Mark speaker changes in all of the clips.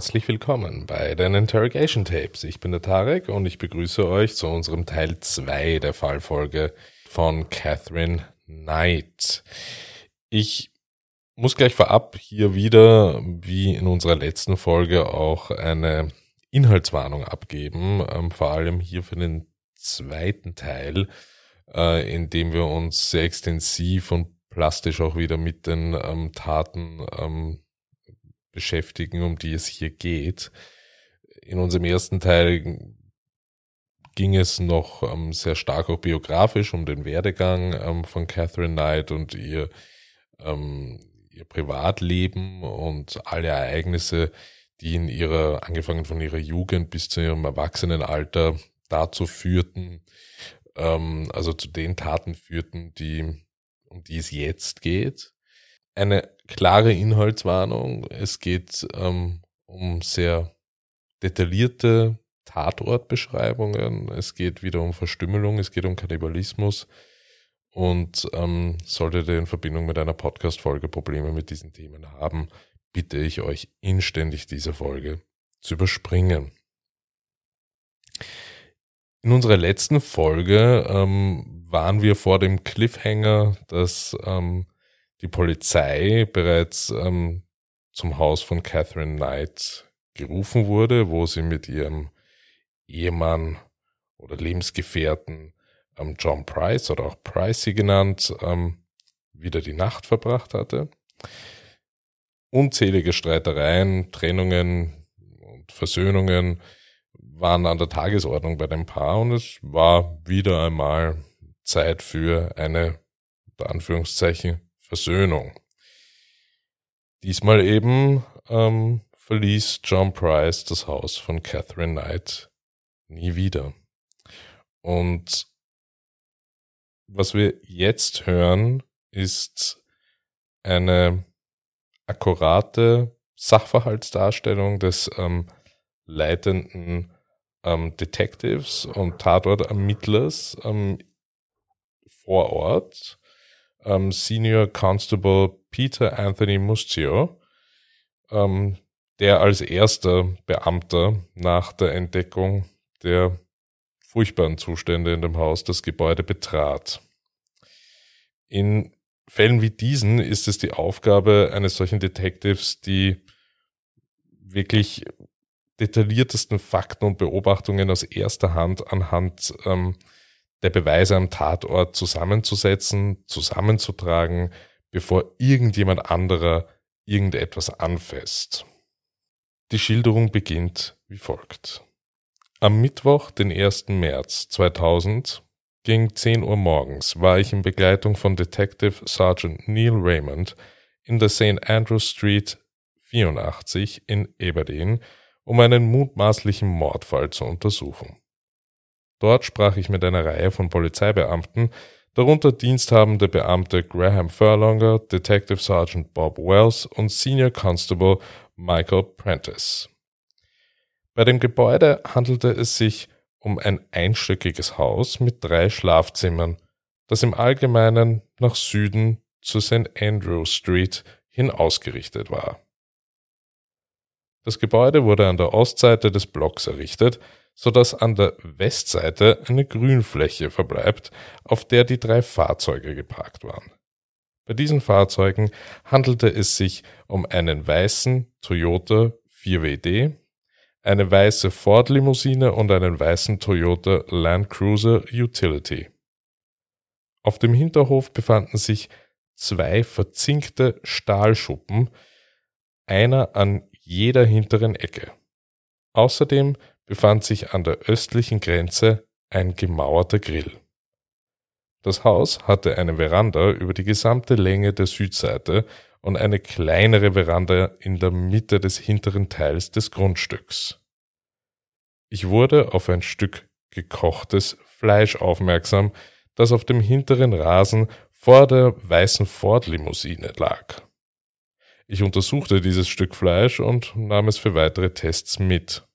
Speaker 1: Herzlich willkommen bei den Interrogation Tapes. Ich bin der Tarek und ich begrüße euch zu unserem Teil 2 der Fallfolge von Catherine Knight. Ich muss gleich vorab hier wieder, wie in unserer letzten Folge, auch eine Inhaltswarnung abgeben, ähm, vor allem hier für den zweiten Teil, äh, in dem wir uns sehr extensiv und plastisch auch wieder mit den ähm, Taten ähm, beschäftigen, um die es hier geht. In unserem ersten Teil ging es noch ähm, sehr stark auch biografisch um den Werdegang ähm, von Catherine Knight und ihr, ähm, ihr Privatleben und alle Ereignisse, die in ihrer, angefangen von ihrer Jugend bis zu ihrem Erwachsenenalter dazu führten, ähm, also zu den Taten führten, die, um die es jetzt geht. Eine klare Inhaltswarnung. Es geht ähm, um sehr detaillierte Tatortbeschreibungen. Es geht wieder um Verstümmelung, es geht um Kannibalismus. Und ähm, solltet ihr in Verbindung mit einer Podcast-Folge Probleme mit diesen Themen haben, bitte ich euch inständig diese Folge zu überspringen. In unserer letzten Folge ähm, waren wir vor dem Cliffhanger, dass ähm, die Polizei bereits ähm, zum Haus von Catherine Knight gerufen wurde, wo sie mit ihrem Ehemann oder Lebensgefährten ähm, John Price oder auch Pricey genannt, ähm, wieder die Nacht verbracht hatte. Unzählige Streitereien, Trennungen und Versöhnungen waren an der Tagesordnung bei dem Paar und es war wieder einmal Zeit für eine, unter Anführungszeichen, Versöhnung. Diesmal eben ähm, verließ John Price das Haus von Catherine Knight nie wieder. Und was wir jetzt hören, ist eine akkurate Sachverhaltsdarstellung des ähm, leitenden ähm, Detectives und Tatortermittlers ähm, vor Ort ähm, Senior Constable Peter Anthony Mustio, ähm, der als erster Beamter nach der Entdeckung der furchtbaren Zustände in dem Haus das Gebäude betrat. In Fällen wie diesen ist es die Aufgabe eines solchen Detectives, die wirklich detailliertesten Fakten und Beobachtungen aus erster Hand anhand ähm, der Beweise am Tatort zusammenzusetzen, zusammenzutragen, bevor irgendjemand anderer irgendetwas anfasst. Die Schilderung beginnt wie folgt. Am Mittwoch, den 1. März 2000, gegen 10 Uhr morgens war ich in Begleitung von Detective Sergeant Neil Raymond in der St. Andrew Street 84 in Aberdeen, um einen mutmaßlichen Mordfall zu untersuchen. Dort sprach ich mit einer Reihe von Polizeibeamten, darunter diensthabende Beamte Graham Furlonger, Detective Sergeant Bob Wells und Senior Constable Michael Prentice. Bei dem Gebäude handelte es sich um ein einstöckiges Haus mit drei Schlafzimmern, das im Allgemeinen nach Süden zur St. Andrew Street hin ausgerichtet war. Das Gebäude wurde an der Ostseite des Blocks errichtet, so dass an der Westseite eine Grünfläche verbleibt, auf der die drei Fahrzeuge geparkt waren. Bei diesen Fahrzeugen handelte es sich um einen weißen Toyota 4WD, eine weiße Ford-Limousine und einen weißen Toyota Land Cruiser Utility. Auf dem Hinterhof befanden sich zwei verzinkte Stahlschuppen, einer an jeder hinteren Ecke. Außerdem befand sich an der östlichen Grenze ein gemauerter Grill. Das Haus hatte eine Veranda über die gesamte Länge der Südseite und eine kleinere Veranda in der Mitte des hinteren Teils des Grundstücks. Ich wurde auf ein Stück gekochtes Fleisch aufmerksam, das auf dem hinteren Rasen vor der weißen Ford-Limousine lag. Ich untersuchte dieses Stück Fleisch und nahm es für weitere Tests mit.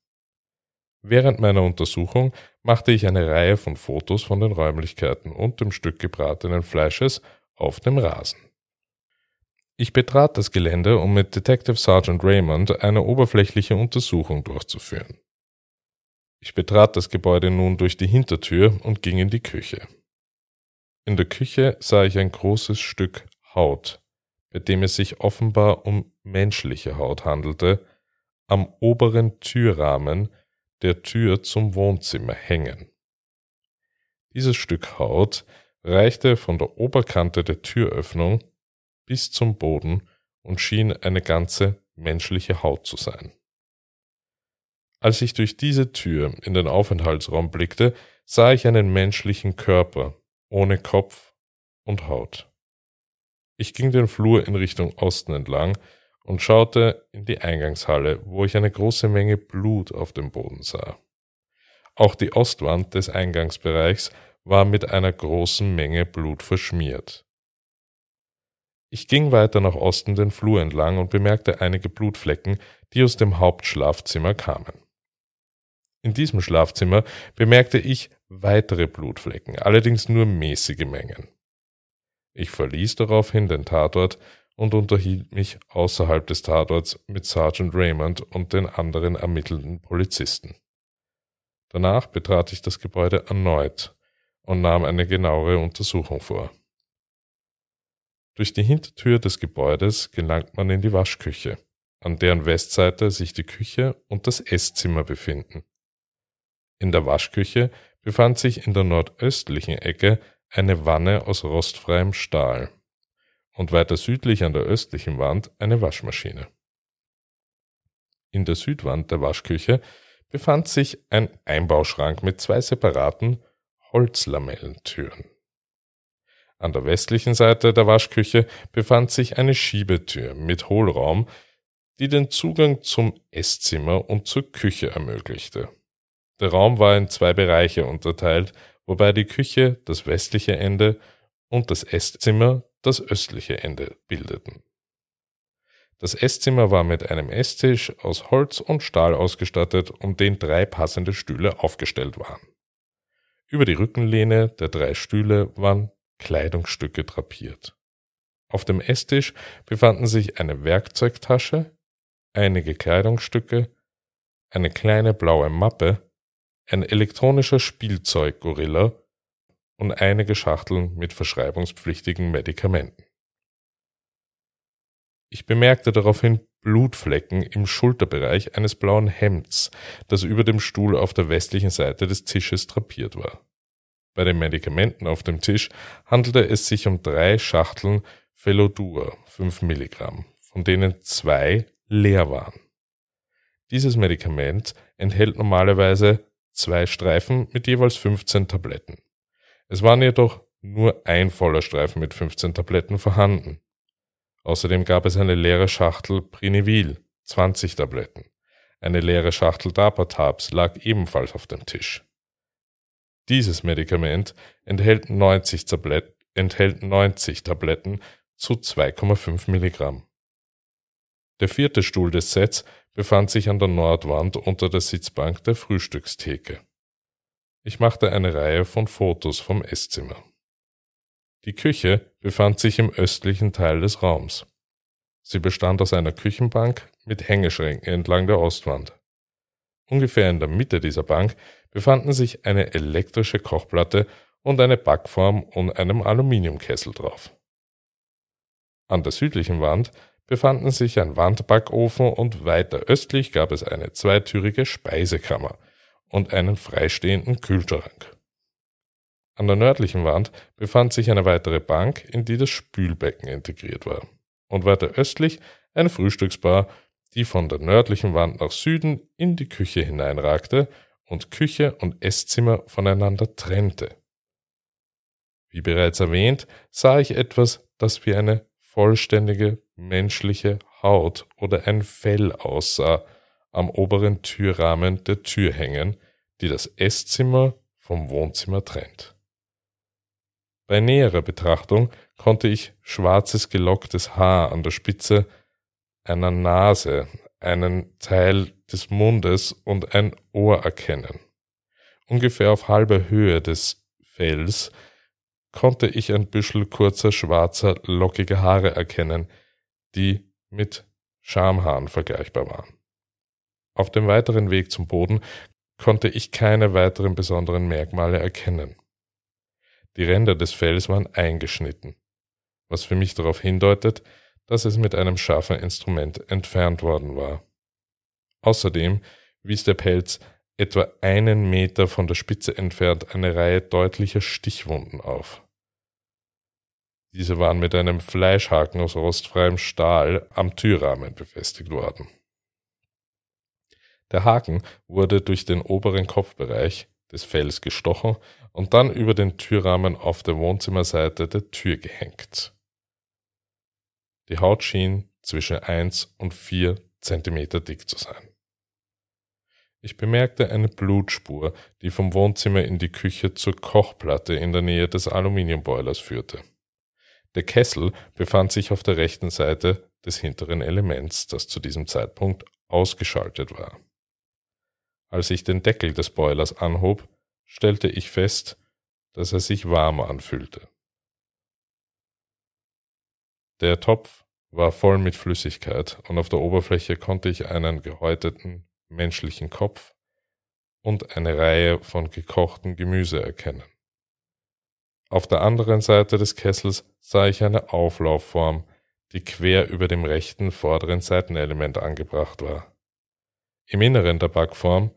Speaker 1: Während meiner Untersuchung machte ich eine Reihe von Fotos von den Räumlichkeiten und dem Stück gebratenen Fleisches auf dem Rasen. Ich betrat das Gelände, um mit Detective Sergeant Raymond eine oberflächliche Untersuchung durchzuführen. Ich betrat das Gebäude nun durch die Hintertür und ging in die Küche. In der Küche sah ich ein großes Stück Haut, bei dem es sich offenbar um menschliche Haut handelte, am oberen Türrahmen der Tür zum Wohnzimmer hängen. Dieses Stück Haut reichte von der Oberkante der Türöffnung bis zum Boden und schien eine ganze menschliche Haut zu sein. Als ich durch diese Tür in den Aufenthaltsraum blickte, sah ich einen menschlichen Körper ohne Kopf und Haut. Ich ging den Flur in Richtung Osten entlang und schaute in die Eingangshalle, wo ich eine große Menge Blut auf dem Boden sah. Auch die Ostwand des Eingangsbereichs war mit einer großen Menge Blut verschmiert. Ich ging weiter nach Osten den Flur entlang und bemerkte einige Blutflecken, die aus dem Hauptschlafzimmer kamen. In diesem Schlafzimmer bemerkte ich weitere Blutflecken, allerdings nur mäßige Mengen. Ich verließ daraufhin den Tatort und unterhielt mich außerhalb des Tatorts mit Sergeant Raymond und den anderen ermittelnden Polizisten. Danach betrat ich das Gebäude erneut und nahm eine genauere Untersuchung vor. Durch die Hintertür des Gebäudes gelangt man in die Waschküche, an deren Westseite sich die Küche und das Esszimmer befinden. In der Waschküche befand sich in der nordöstlichen Ecke eine Wanne aus rostfreiem Stahl und weiter südlich an der östlichen Wand eine Waschmaschine. In der Südwand der Waschküche befand sich ein Einbauschrank mit zwei separaten Holzlamellentüren. An der westlichen Seite der Waschküche befand sich eine Schiebetür mit Hohlraum, die den Zugang zum Esszimmer und zur Küche ermöglichte. Der Raum war in zwei Bereiche unterteilt, wobei die Küche das westliche Ende und das Esszimmer das östliche Ende bildeten. Das Esszimmer war mit einem Esstisch aus Holz und Stahl ausgestattet, um den drei passende Stühle aufgestellt waren. Über die Rückenlehne der drei Stühle waren Kleidungsstücke drapiert. Auf dem Esstisch befanden sich eine Werkzeugtasche, einige Kleidungsstücke, eine kleine blaue Mappe, ein elektronischer Spielzeuggorilla und einige Schachteln mit verschreibungspflichtigen Medikamenten. Ich bemerkte daraufhin Blutflecken im Schulterbereich eines blauen Hemds, das über dem Stuhl auf der westlichen Seite des Tisches drapiert war. Bei den Medikamenten auf dem Tisch handelte es sich um drei Schachteln Felodur 5 Milligramm, von denen zwei leer waren. Dieses Medikament enthält normalerweise zwei Streifen mit jeweils 15 Tabletten. Es waren jedoch nur ein voller Streifen mit 15 Tabletten vorhanden. Außerdem gab es eine leere Schachtel Prinivil, 20 Tabletten. Eine leere Schachtel Dapatabs lag ebenfalls auf dem Tisch. Dieses Medikament enthält 90, Tablet enthält 90 Tabletten zu 2,5 Milligramm. Der vierte Stuhl des Sets befand sich an der Nordwand unter der Sitzbank der Frühstückstheke. Ich machte eine Reihe von Fotos vom Esszimmer. Die Küche befand sich im östlichen Teil des Raums. Sie bestand aus einer Küchenbank mit Hängeschränken entlang der Ostwand. Ungefähr in der Mitte dieser Bank befanden sich eine elektrische Kochplatte und eine Backform und einem Aluminiumkessel drauf. An der südlichen Wand befanden sich ein Wandbackofen und weiter östlich gab es eine zweitürige Speisekammer, und einen freistehenden Kühlschrank. An der nördlichen Wand befand sich eine weitere Bank, in die das Spülbecken integriert war, und weiter östlich eine Frühstücksbar, die von der nördlichen Wand nach Süden in die Küche hineinragte und Küche und Esszimmer voneinander trennte. Wie bereits erwähnt, sah ich etwas, das wie eine vollständige menschliche Haut oder ein Fell aussah, am oberen Türrahmen der Tür hängen, die das Esszimmer vom Wohnzimmer trennt. Bei näherer Betrachtung konnte ich schwarzes gelocktes Haar an der Spitze einer Nase, einen Teil des Mundes und ein Ohr erkennen. Ungefähr auf halber Höhe des Fells konnte ich ein Büschel kurzer, schwarzer, lockiger Haare erkennen, die mit Schamhaaren vergleichbar waren. Auf dem weiteren Weg zum Boden konnte ich keine weiteren besonderen Merkmale erkennen. Die Ränder des Fells waren eingeschnitten, was für mich darauf hindeutet, dass es mit einem scharfen Instrument entfernt worden war. Außerdem wies der Pelz etwa einen Meter von der Spitze entfernt eine Reihe deutlicher Stichwunden auf. Diese waren mit einem Fleischhaken aus rostfreiem Stahl am Türrahmen befestigt worden. Der Haken wurde durch den oberen Kopfbereich des Fells gestochen und dann über den Türrahmen auf der Wohnzimmerseite der Tür gehängt. Die Haut schien zwischen 1 und 4 Zentimeter dick zu sein. Ich bemerkte eine Blutspur, die vom Wohnzimmer in die Küche zur Kochplatte in der Nähe des Aluminiumboilers führte. Der Kessel befand sich auf der rechten Seite des hinteren Elements, das zu diesem Zeitpunkt ausgeschaltet war. Als ich den Deckel des Boilers anhob, stellte ich fest, dass er sich warm anfühlte. Der Topf war voll mit Flüssigkeit und auf der Oberfläche konnte ich einen gehäuteten menschlichen Kopf und eine Reihe von gekochten Gemüse erkennen. Auf der anderen Seite des Kessels sah ich eine Auflaufform, die quer über dem rechten vorderen Seitenelement angebracht war. Im Inneren der Backform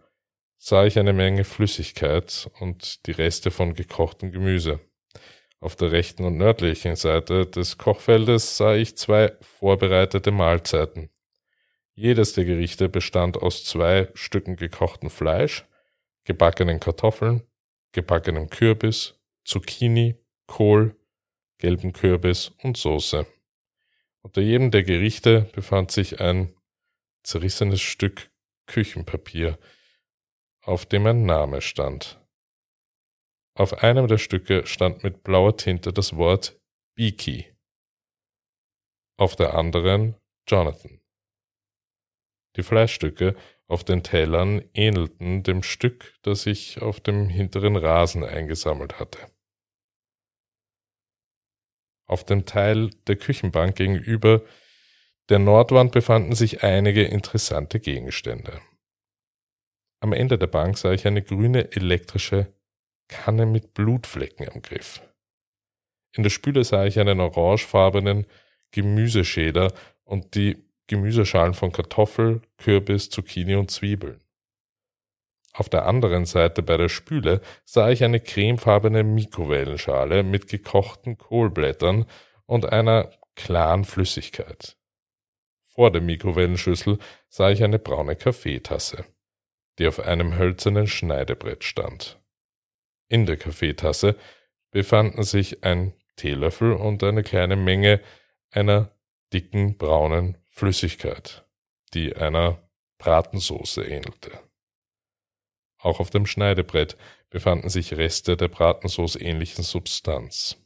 Speaker 1: sah ich eine Menge Flüssigkeit und die Reste von gekochtem Gemüse. Auf der rechten und nördlichen Seite des Kochfeldes sah ich zwei vorbereitete Mahlzeiten. Jedes der Gerichte bestand aus zwei Stücken gekochten Fleisch, gebackenen Kartoffeln, gebackenem Kürbis, Zucchini, Kohl, gelben Kürbis und Soße. Unter jedem der Gerichte befand sich ein zerrissenes Stück Küchenpapier, auf dem ein Name stand. Auf einem der Stücke stand mit blauer Tinte das Wort Beaky, auf der anderen Jonathan. Die Fleischstücke auf den Tellern ähnelten dem Stück, das ich auf dem hinteren Rasen eingesammelt hatte. Auf dem Teil der Küchenbank gegenüber der Nordwand befanden sich einige interessante Gegenstände. Am Ende der Bank sah ich eine grüne elektrische Kanne mit Blutflecken am Griff. In der Spüle sah ich einen orangefarbenen Gemüseschäder und die Gemüseschalen von Kartoffel, Kürbis, Zucchini und Zwiebeln. Auf der anderen Seite bei der Spüle sah ich eine cremefarbene Mikrowellenschale mit gekochten Kohlblättern und einer klaren Flüssigkeit. Vor der Mikrowellenschüssel sah ich eine braune Kaffeetasse, die auf einem hölzernen Schneidebrett stand. In der Kaffeetasse befanden sich ein Teelöffel und eine kleine Menge einer dicken braunen Flüssigkeit, die einer Bratensoße ähnelte. Auch auf dem Schneidebrett befanden sich Reste der Bratensoße ähnlichen Substanz.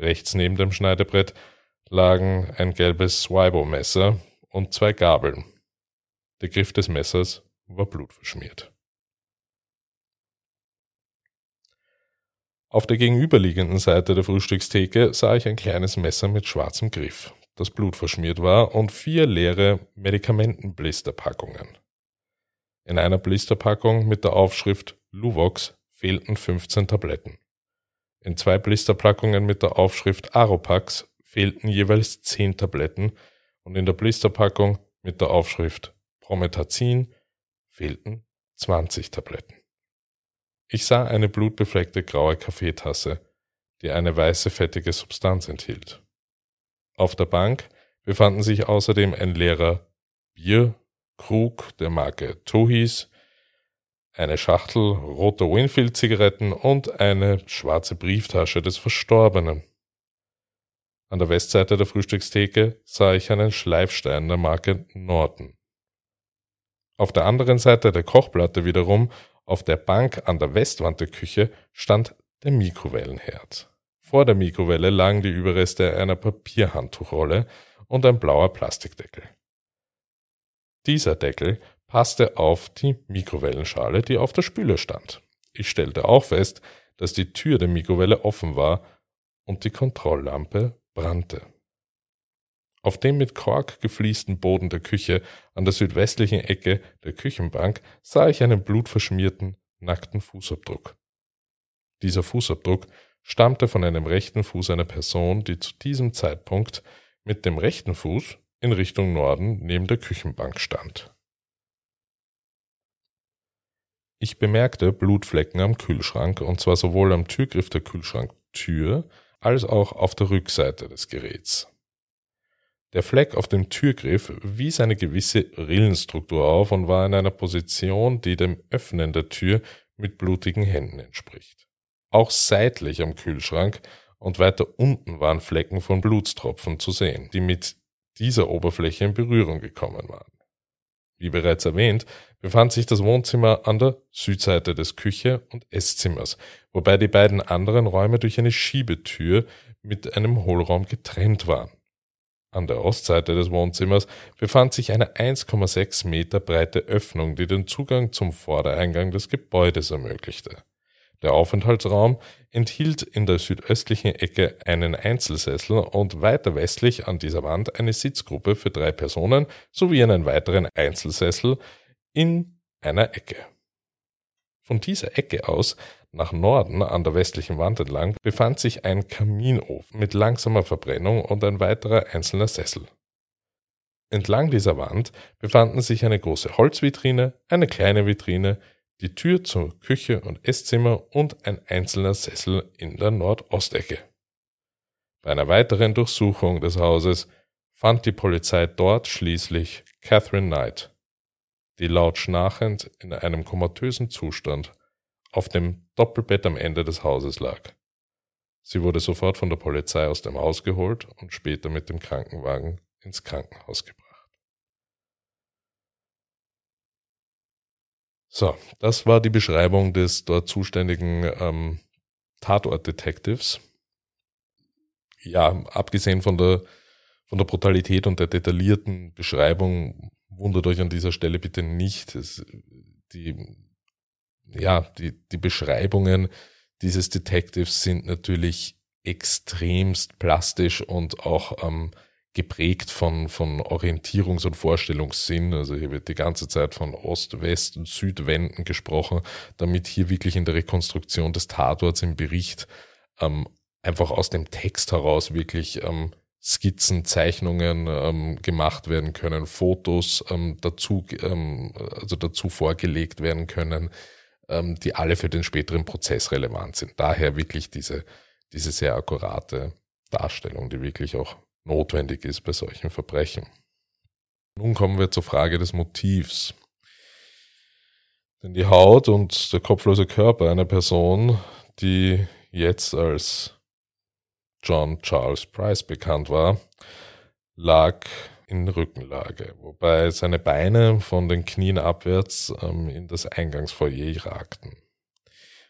Speaker 1: Rechts neben dem Schneidebrett lagen ein gelbes Swibo-Messer und zwei Gabeln. Der Griff des Messers war blutverschmiert. Auf der gegenüberliegenden Seite der Frühstückstheke sah ich ein kleines Messer mit schwarzem Griff, das blutverschmiert war, und vier leere Medikamentenblisterpackungen. In einer Blisterpackung mit der Aufschrift Luvox fehlten 15 Tabletten. In zwei Blisterpackungen mit der Aufschrift Aropax fehlten jeweils 10 Tabletten und in der Blisterpackung mit der Aufschrift Prometazin fehlten 20 Tabletten. Ich sah eine blutbefleckte graue Kaffeetasse, die eine weiße fettige Substanz enthielt. Auf der Bank befanden sich außerdem ein leerer Bierkrug der Marke Tohis, eine Schachtel roter Winfield-Zigaretten und eine schwarze Brieftasche des Verstorbenen. An der Westseite der Frühstückstheke sah ich einen Schleifstein der Marke Norton. Auf der anderen Seite der Kochplatte wiederum auf der Bank an der Westwand der Küche stand der Mikrowellenherd. Vor der Mikrowelle lagen die Überreste einer Papierhandtuchrolle und ein blauer Plastikdeckel. Dieser Deckel passte auf die Mikrowellenschale, die auf der Spüle stand. Ich stellte auch fest, dass die Tür der Mikrowelle offen war und die Kontrolllampe brannte. Auf dem mit Kork gefliesten Boden der Küche an der südwestlichen Ecke der Küchenbank sah ich einen blutverschmierten, nackten Fußabdruck. Dieser Fußabdruck stammte von einem rechten Fuß einer Person, die zu diesem Zeitpunkt mit dem rechten Fuß in Richtung Norden neben der Küchenbank stand. Ich bemerkte Blutflecken am Kühlschrank und zwar sowohl am Türgriff der Kühlschranktür als auch auf der Rückseite des Geräts. Der Fleck auf dem Türgriff wies eine gewisse Rillenstruktur auf und war in einer Position, die dem Öffnen der Tür mit blutigen Händen entspricht. Auch seitlich am Kühlschrank und weiter unten waren Flecken von Blutstropfen zu sehen, die mit dieser Oberfläche in Berührung gekommen waren. Wie bereits erwähnt, befand sich das Wohnzimmer an der Südseite des Küche- und Esszimmers, wobei die beiden anderen Räume durch eine Schiebetür mit einem Hohlraum getrennt waren. An der Ostseite des Wohnzimmers befand sich eine 1,6 Meter breite Öffnung, die den Zugang zum Vordereingang des Gebäudes ermöglichte. Der Aufenthaltsraum enthielt in der südöstlichen Ecke einen Einzelsessel und weiter westlich an dieser Wand eine Sitzgruppe für drei Personen sowie einen weiteren Einzelsessel in einer Ecke. Von dieser Ecke aus nach Norden an der westlichen Wand entlang befand sich ein Kaminofen mit langsamer Verbrennung und ein weiterer einzelner Sessel. Entlang dieser Wand befanden sich eine große Holzvitrine, eine kleine Vitrine, die Tür zur Küche und Esszimmer und ein einzelner Sessel in der Nordostecke. Bei einer weiteren Durchsuchung des Hauses fand die Polizei dort schließlich Catherine Knight, die laut schnarchend in einem komatösen Zustand auf dem Doppelbett am Ende des Hauses lag. Sie wurde sofort von der Polizei aus dem Haus geholt und später mit dem Krankenwagen ins Krankenhaus gebracht. So, das war die Beschreibung des dort zuständigen ähm, Tatort-Detectives. Ja, abgesehen von der, von der Brutalität und der detaillierten Beschreibung, wundert euch an dieser Stelle bitte nicht. Es, die, ja, die, die Beschreibungen dieses Detectives sind natürlich extremst plastisch und auch ähm, geprägt von, von Orientierungs- und Vorstellungssinn. Also hier wird die ganze Zeit von Ost-, West- und Südwänden gesprochen, damit hier wirklich in der Rekonstruktion des Tatorts im Bericht ähm, einfach aus dem Text heraus wirklich ähm, Skizzen, Zeichnungen ähm, gemacht werden können, Fotos ähm, dazu, ähm, also dazu vorgelegt werden können, ähm, die alle für den späteren Prozess relevant sind. Daher wirklich diese, diese sehr akkurate Darstellung, die wirklich auch notwendig ist bei solchen Verbrechen. Nun kommen wir zur Frage des Motivs. Denn die Haut und der kopflose Körper einer Person, die jetzt als John Charles Price bekannt war, lag in Rückenlage, wobei seine Beine von den Knien abwärts ähm, in das Eingangsfoyer ragten.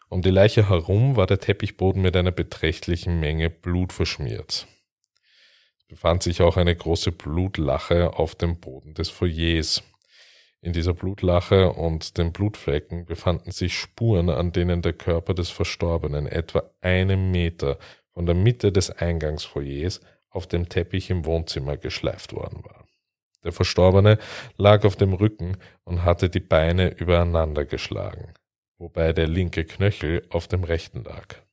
Speaker 1: Um die Leiche herum war der Teppichboden mit einer beträchtlichen Menge Blut verschmiert befand sich auch eine große Blutlache auf dem Boden des Foyers. In dieser Blutlache und den Blutflecken befanden sich Spuren, an denen der Körper des Verstorbenen etwa einen Meter von der Mitte des Eingangsfoyers auf dem Teppich im Wohnzimmer geschleift worden war. Der Verstorbene lag auf dem Rücken und hatte die Beine übereinander geschlagen, wobei der linke Knöchel auf dem rechten lag.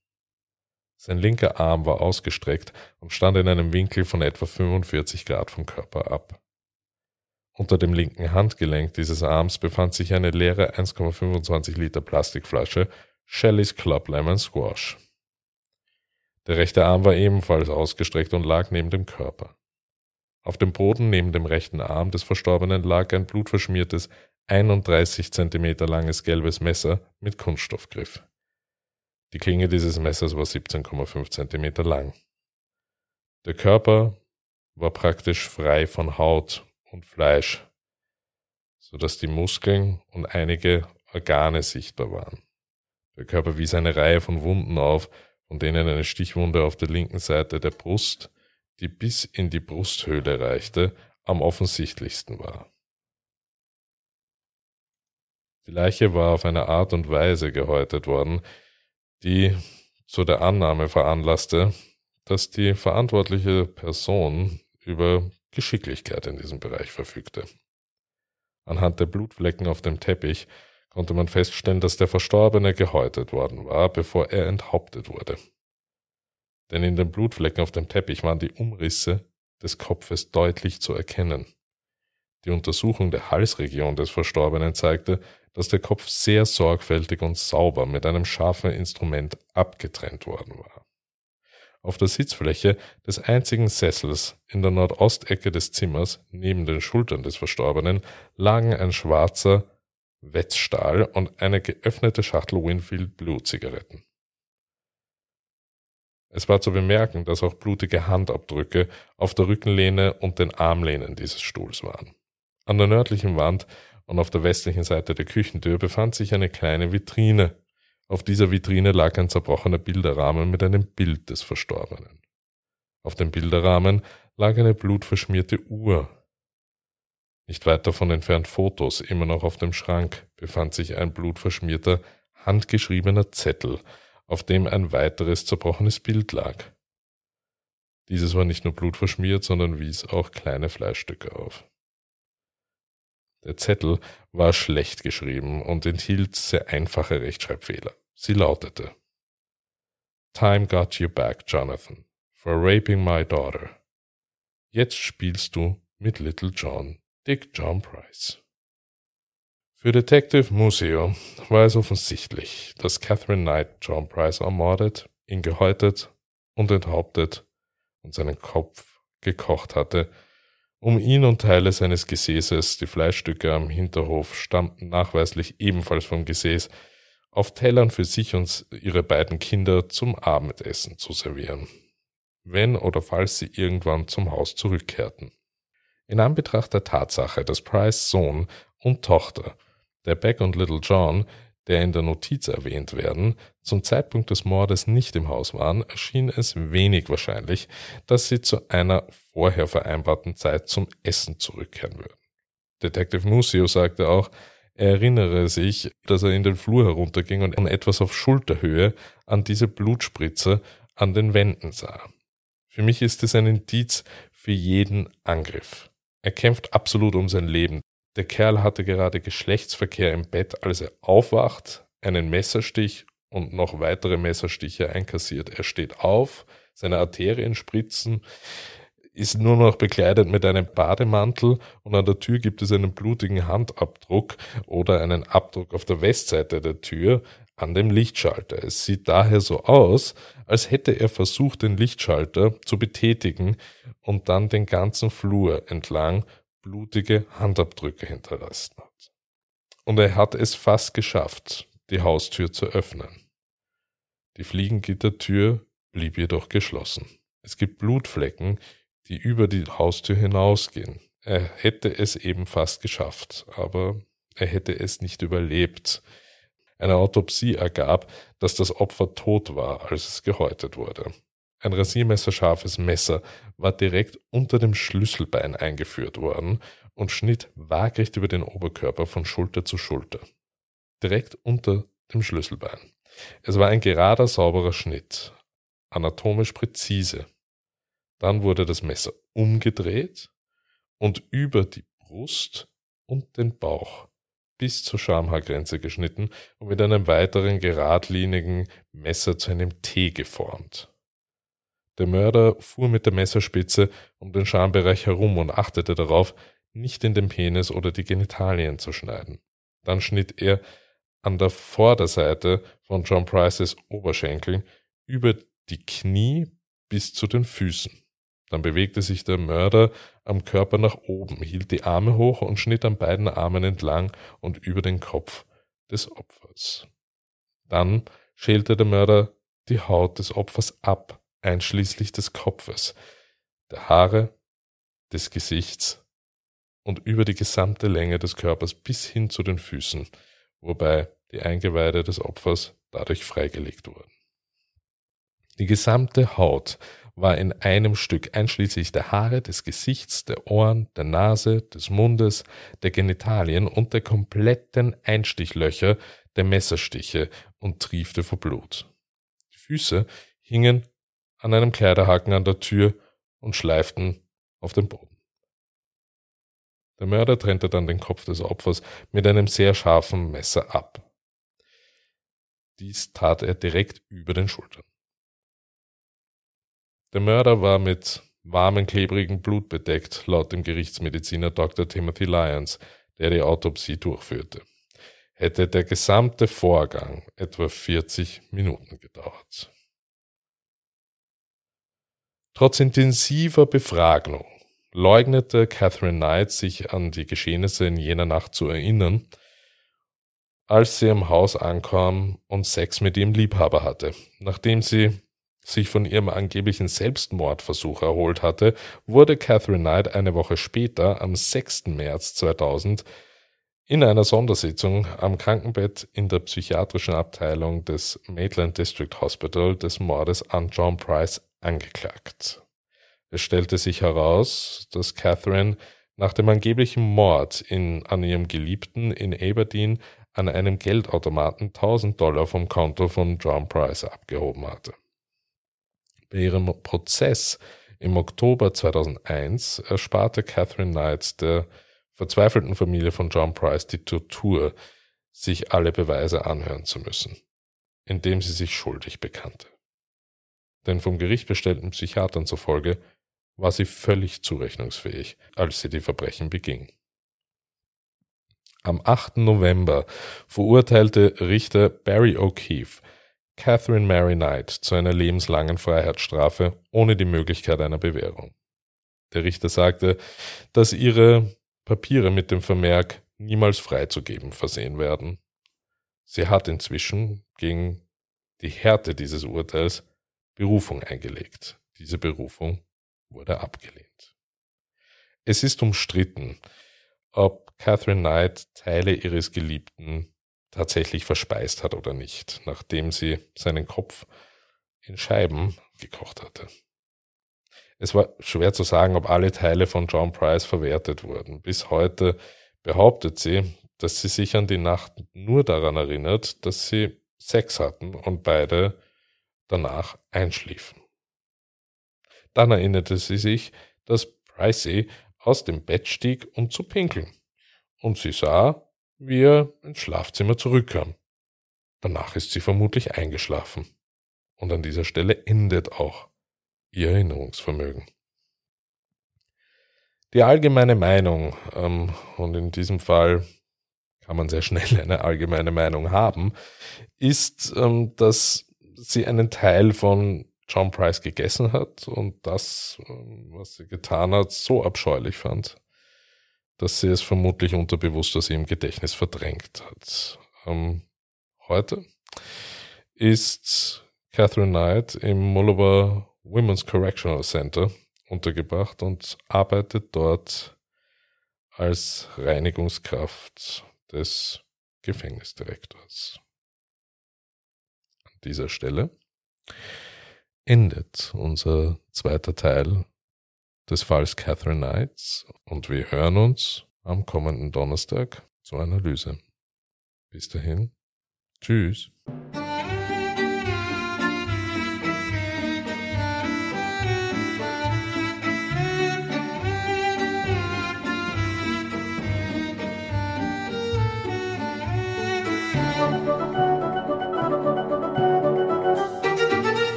Speaker 1: Sein linker Arm war ausgestreckt und stand in einem Winkel von etwa 45 Grad vom Körper ab. Unter dem linken Handgelenk dieses Arms befand sich eine leere 1,25 Liter Plastikflasche Shellys Club Lemon Squash. Der rechte Arm war ebenfalls ausgestreckt und lag neben dem Körper. Auf dem Boden neben dem rechten Arm des Verstorbenen lag ein blutverschmiertes, 31 Zentimeter langes gelbes Messer mit Kunststoffgriff. Die Klinge dieses Messers war 17,5 Zentimeter lang. Der Körper war praktisch frei von Haut und Fleisch, so dass die Muskeln und einige Organe sichtbar waren. Der Körper wies eine Reihe von Wunden auf, von denen eine Stichwunde auf der linken Seite der Brust, die bis in die Brusthöhle reichte, am offensichtlichsten war. Die Leiche war auf eine Art und Weise gehäutet worden, die zu der Annahme veranlasste, dass die verantwortliche Person über Geschicklichkeit in diesem Bereich verfügte. Anhand der Blutflecken auf dem Teppich konnte man feststellen, dass der Verstorbene gehäutet worden war, bevor er enthauptet wurde. Denn in den Blutflecken auf dem Teppich waren die Umrisse des Kopfes deutlich zu erkennen. Die Untersuchung der Halsregion des Verstorbenen zeigte, dass der Kopf sehr sorgfältig und sauber mit einem scharfen Instrument abgetrennt worden war. Auf der Sitzfläche des einzigen Sessels in der Nordostecke des Zimmers neben den Schultern des Verstorbenen lagen ein schwarzer Wetzstahl und eine geöffnete Schachtel Winfield Blue Zigaretten. Es war zu bemerken, dass auch blutige Handabdrücke auf der Rückenlehne und den Armlehnen dieses Stuhls waren. An der nördlichen Wand und auf der westlichen Seite der Küchentür befand sich eine kleine Vitrine. Auf dieser Vitrine lag ein zerbrochener Bilderrahmen mit einem Bild des Verstorbenen. Auf dem Bilderrahmen lag eine blutverschmierte Uhr. Nicht weit davon entfernt Fotos, immer noch auf dem Schrank, befand sich ein blutverschmierter, handgeschriebener Zettel, auf dem ein weiteres zerbrochenes Bild lag. Dieses war nicht nur blutverschmiert, sondern wies auch kleine Fleischstücke auf. Der Zettel war schlecht geschrieben und enthielt sehr einfache Rechtschreibfehler. Sie lautete Time got you back, Jonathan, for raping my daughter. Jetzt spielst du mit Little John, Dick John Price. Für Detective Museo war es offensichtlich, dass Catherine Knight John Price ermordet, ihn gehäutet und enthauptet und seinen Kopf gekocht hatte, um ihn und Teile seines Gesäßes, die Fleischstücke am Hinterhof stammten nachweislich ebenfalls vom Gesäß, auf Tellern für sich und ihre beiden Kinder zum Abendessen zu servieren, wenn oder falls sie irgendwann zum Haus zurückkehrten. In Anbetracht der Tatsache, dass Price Sohn und Tochter, der Beck und Little John, der in der Notiz erwähnt werden, zum Zeitpunkt des Mordes nicht im Haus waren, erschien es wenig wahrscheinlich, dass sie zu einer vorher vereinbarten Zeit zum Essen zurückkehren würden. Detective Musio sagte auch, er erinnere sich, dass er in den Flur herunterging und etwas auf Schulterhöhe an diese Blutspritze an den Wänden sah. Für mich ist es ein Indiz für jeden Angriff. Er kämpft absolut um sein Leben. Der Kerl hatte gerade Geschlechtsverkehr im Bett, als er aufwacht, einen Messerstich und noch weitere Messerstiche einkassiert. Er steht auf, seine Arterien spritzen, ist nur noch bekleidet mit einem Bademantel und an der Tür gibt es einen blutigen Handabdruck oder einen Abdruck auf der Westseite der Tür an dem Lichtschalter. Es sieht daher so aus, als hätte er versucht, den Lichtschalter zu betätigen und dann den ganzen Flur entlang blutige Handabdrücke hinterlassen hat. Und er hat es fast geschafft, die Haustür zu öffnen. Die Fliegengittertür blieb jedoch geschlossen. Es gibt Blutflecken, die über die Haustür hinausgehen. Er hätte es eben fast geschafft, aber er hätte es nicht überlebt. Eine Autopsie ergab, dass das Opfer tot war, als es gehäutet wurde. Ein rasiermesserscharfes Messer war direkt unter dem Schlüsselbein eingeführt worden und schnitt waagrecht über den Oberkörper von Schulter zu Schulter. Direkt unter dem Schlüsselbein. Es war ein gerader, sauberer Schnitt, anatomisch präzise. Dann wurde das Messer umgedreht und über die Brust und den Bauch bis zur Schamhaargrenze geschnitten und mit einem weiteren geradlinigen Messer zu einem T geformt. Der Mörder fuhr mit der Messerspitze um den Schambereich herum und achtete darauf, nicht in den Penis oder die Genitalien zu schneiden. Dann schnitt er an der Vorderseite von John Prices Oberschenkeln über die Knie bis zu den Füßen. Dann bewegte sich der Mörder am Körper nach oben, hielt die Arme hoch und schnitt an beiden Armen entlang und über den Kopf des Opfers. Dann schälte der Mörder die Haut des Opfers ab einschließlich des Kopfes, der Haare, des Gesichts und über die gesamte Länge des Körpers bis hin zu den Füßen, wobei die Eingeweide des Opfers dadurch freigelegt wurden. Die gesamte Haut war in einem Stück, einschließlich der Haare, des Gesichts, der Ohren, der Nase, des Mundes, der Genitalien und der kompletten Einstichlöcher der Messerstiche und triefte vor Blut. Die Füße hingen an einem Kleiderhaken an der Tür und schleiften auf dem Boden. Der Mörder trennte dann den Kopf des Opfers mit einem sehr scharfen Messer ab. Dies tat er direkt über den Schultern. Der Mörder war mit warmem, klebrigen Blut bedeckt, laut dem Gerichtsmediziner Dr. Timothy Lyons, der die Autopsie durchführte. Hätte der gesamte Vorgang etwa 40 Minuten gedauert. Trotz intensiver Befragung leugnete Catherine Knight sich an die Geschehnisse in jener Nacht zu erinnern, als sie im Haus ankam und Sex mit ihrem Liebhaber hatte. Nachdem sie sich von ihrem angeblichen Selbstmordversuch erholt hatte, wurde Catherine Knight eine Woche später, am 6. März 2000, in einer Sondersitzung am Krankenbett in der psychiatrischen Abteilung des Maitland District Hospital des Mordes an John Price angeklagt. Es stellte sich heraus, dass Catherine nach dem angeblichen Mord in, an ihrem Geliebten in Aberdeen an einem Geldautomaten 1000 Dollar vom Konto von John Price abgehoben hatte. Bei ihrem Prozess im Oktober 2001 ersparte Catherine Knight der verzweifelten Familie von John Price die Tortur, sich alle Beweise anhören zu müssen, indem sie sich schuldig bekannte. Denn vom Gericht bestellten Psychiatern zufolge war sie völlig zurechnungsfähig, als sie die Verbrechen beging. Am 8. November verurteilte Richter Barry O'Keefe Catherine Mary Knight zu einer lebenslangen Freiheitsstrafe ohne die Möglichkeit einer Bewährung. Der Richter sagte, dass ihre Papiere mit dem Vermerk niemals freizugeben versehen werden. Sie hat inzwischen gegen die Härte dieses Urteils Berufung eingelegt. Diese Berufung wurde abgelehnt. Es ist umstritten, ob Catherine Knight Teile ihres Geliebten tatsächlich verspeist hat oder nicht, nachdem sie seinen Kopf in Scheiben gekocht hatte. Es war schwer zu sagen, ob alle Teile von John Price verwertet wurden. Bis heute behauptet sie, dass sie sich an die Nacht nur daran erinnert, dass sie Sex hatten und beide danach einschliefen. Dann erinnerte sie sich, dass Pricey aus dem Bett stieg, um zu pinkeln. Und sie sah, wie er ins Schlafzimmer zurückkam. Danach ist sie vermutlich eingeschlafen. Und an dieser Stelle endet auch ihr Erinnerungsvermögen. Die allgemeine Meinung, ähm, und in diesem Fall kann man sehr schnell eine allgemeine Meinung haben, ist, ähm, dass sie einen Teil von John Price gegessen hat und das, ähm, was sie getan hat, so abscheulich fand, dass sie es vermutlich unterbewusst aus ihrem Gedächtnis verdrängt hat. Ähm, heute ist Catherine Knight im Mullova Women's Correctional Center untergebracht und arbeitet dort als Reinigungskraft des Gefängnisdirektors. Dieser Stelle endet unser zweiter Teil des Falls Catherine Knights und wir hören uns am kommenden Donnerstag zur Analyse. Bis dahin, tschüss.